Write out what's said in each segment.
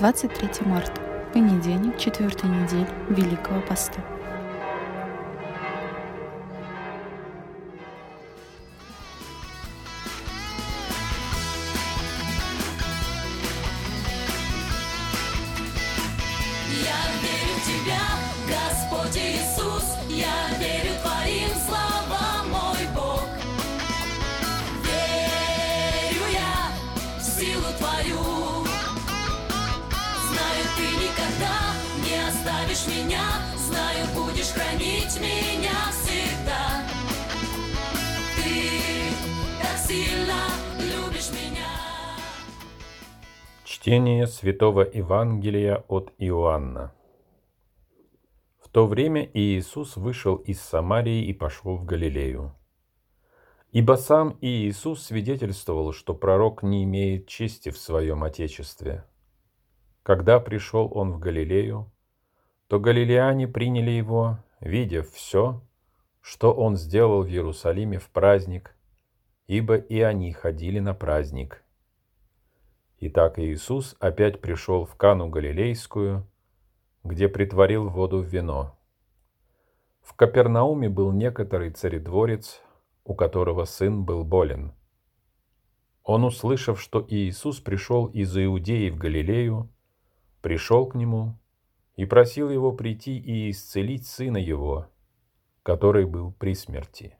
23 марта, понедельник, четвертой недели Великого Поста. оставишь Чтение Святого Евангелия от Иоанна. В то время Иисус вышел из Самарии и пошел в Галилею. Ибо сам Иисус свидетельствовал, что пророк не имеет чести в своем Отечестве. Когда пришел он в Галилею, то галилеяне приняли его, видев все, что он сделал в Иерусалиме в праздник, ибо и они ходили на праздник. Итак, Иисус опять пришел в Кану Галилейскую, где притворил воду в вино. В Капернауме был некоторый царедворец, у которого сын был болен. Он, услышав, что Иисус пришел из Иудеи в Галилею, пришел к нему и просил его прийти и исцелить сына его, который был при смерти.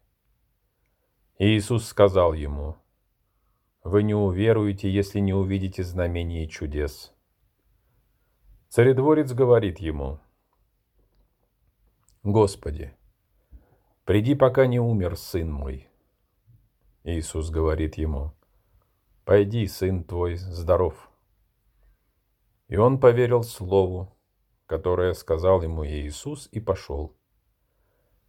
Иисус сказал ему, «Вы не уверуете, если не увидите знамений и чудес». Царедворец говорит ему, «Господи, приди, пока не умер сын мой». Иисус говорит ему, «Пойди, сын твой здоров». И он поверил слову, которое сказал ему Иисус, и пошел.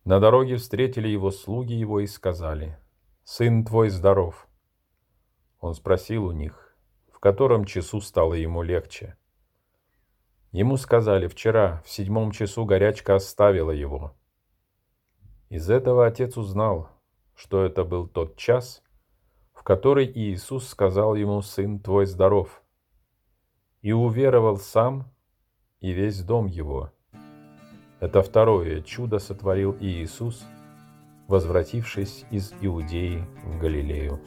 На дороге встретили его слуги его и сказали, «Сын твой здоров». Он спросил у них, в котором часу стало ему легче. Ему сказали, вчера в седьмом часу горячка оставила его. Из этого отец узнал, что это был тот час, в который Иисус сказал ему, «Сын твой здоров», и уверовал сам и весь дом его. Это второе чудо сотворил Иисус, возвратившись из Иудеи в Галилею.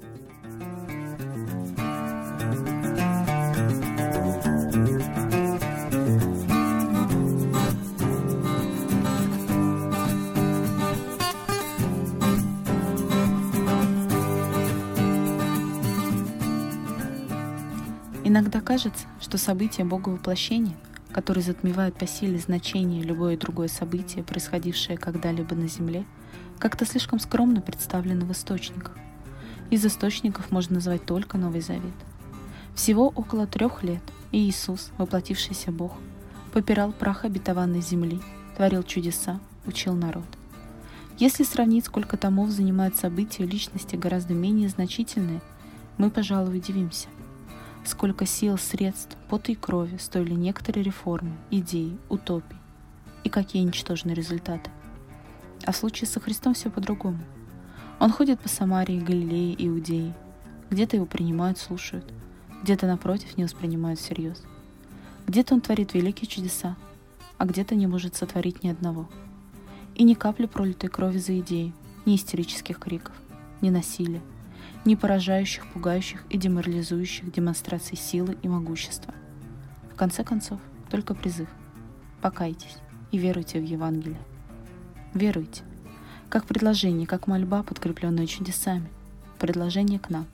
Иногда кажется, что события Бога воплощения – который затмевает по силе значение любое другое событие, происходившее когда-либо на Земле, как-то слишком скромно представлено в источниках. Из источников можно назвать только Новый Завет. Всего около трех лет Иисус, воплотившийся Бог, попирал прах обетованной земли, творил чудеса, учил народ. Если сравнить, сколько томов занимают события личности гораздо менее значительные, мы, пожалуй, удивимся – сколько сил, средств, пота и крови стоили некоторые реформы, идеи, утопии, и какие ничтожные результаты. А в случае со Христом все по-другому. Он ходит по Самарии, Галилее, Иудее. Где-то его принимают, слушают, где-то напротив не воспринимают всерьез. Где-то он творит великие чудеса, а где-то не может сотворить ни одного. И ни капли пролитой крови за идеи, ни истерических криков, ни насилия, не поражающих, пугающих и деморализующих демонстраций силы и могущества. В конце концов, только призыв. Покайтесь и веруйте в Евангелие. Веруйте. Как предложение, как мольба, подкрепленная чудесами. Предложение к нам.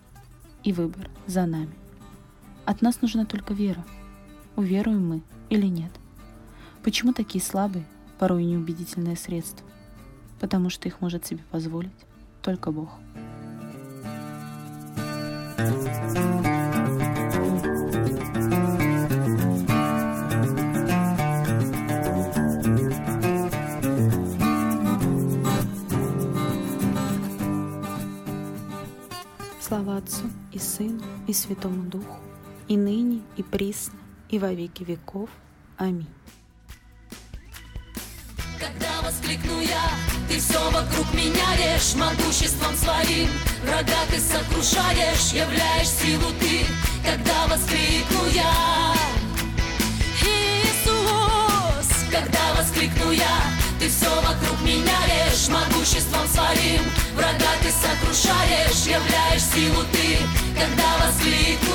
И выбор за нами. От нас нужна только вера. Уверуем мы или нет. Почему такие слабые, порой неубедительные средства? Потому что их может себе позволить только Бог. Слава Отцу и Сыну и Святому Духу, и ныне, и присно, и во веки веков. Аминь. Когда воскликну я, ты все вокруг меня Могуществом своим врага ты сокрушаешь Являешь силу ты, когда воскликну я Иисус, когда воскликну я, ты все вокруг меня Могуществом своим силу ты, когда воскликнул.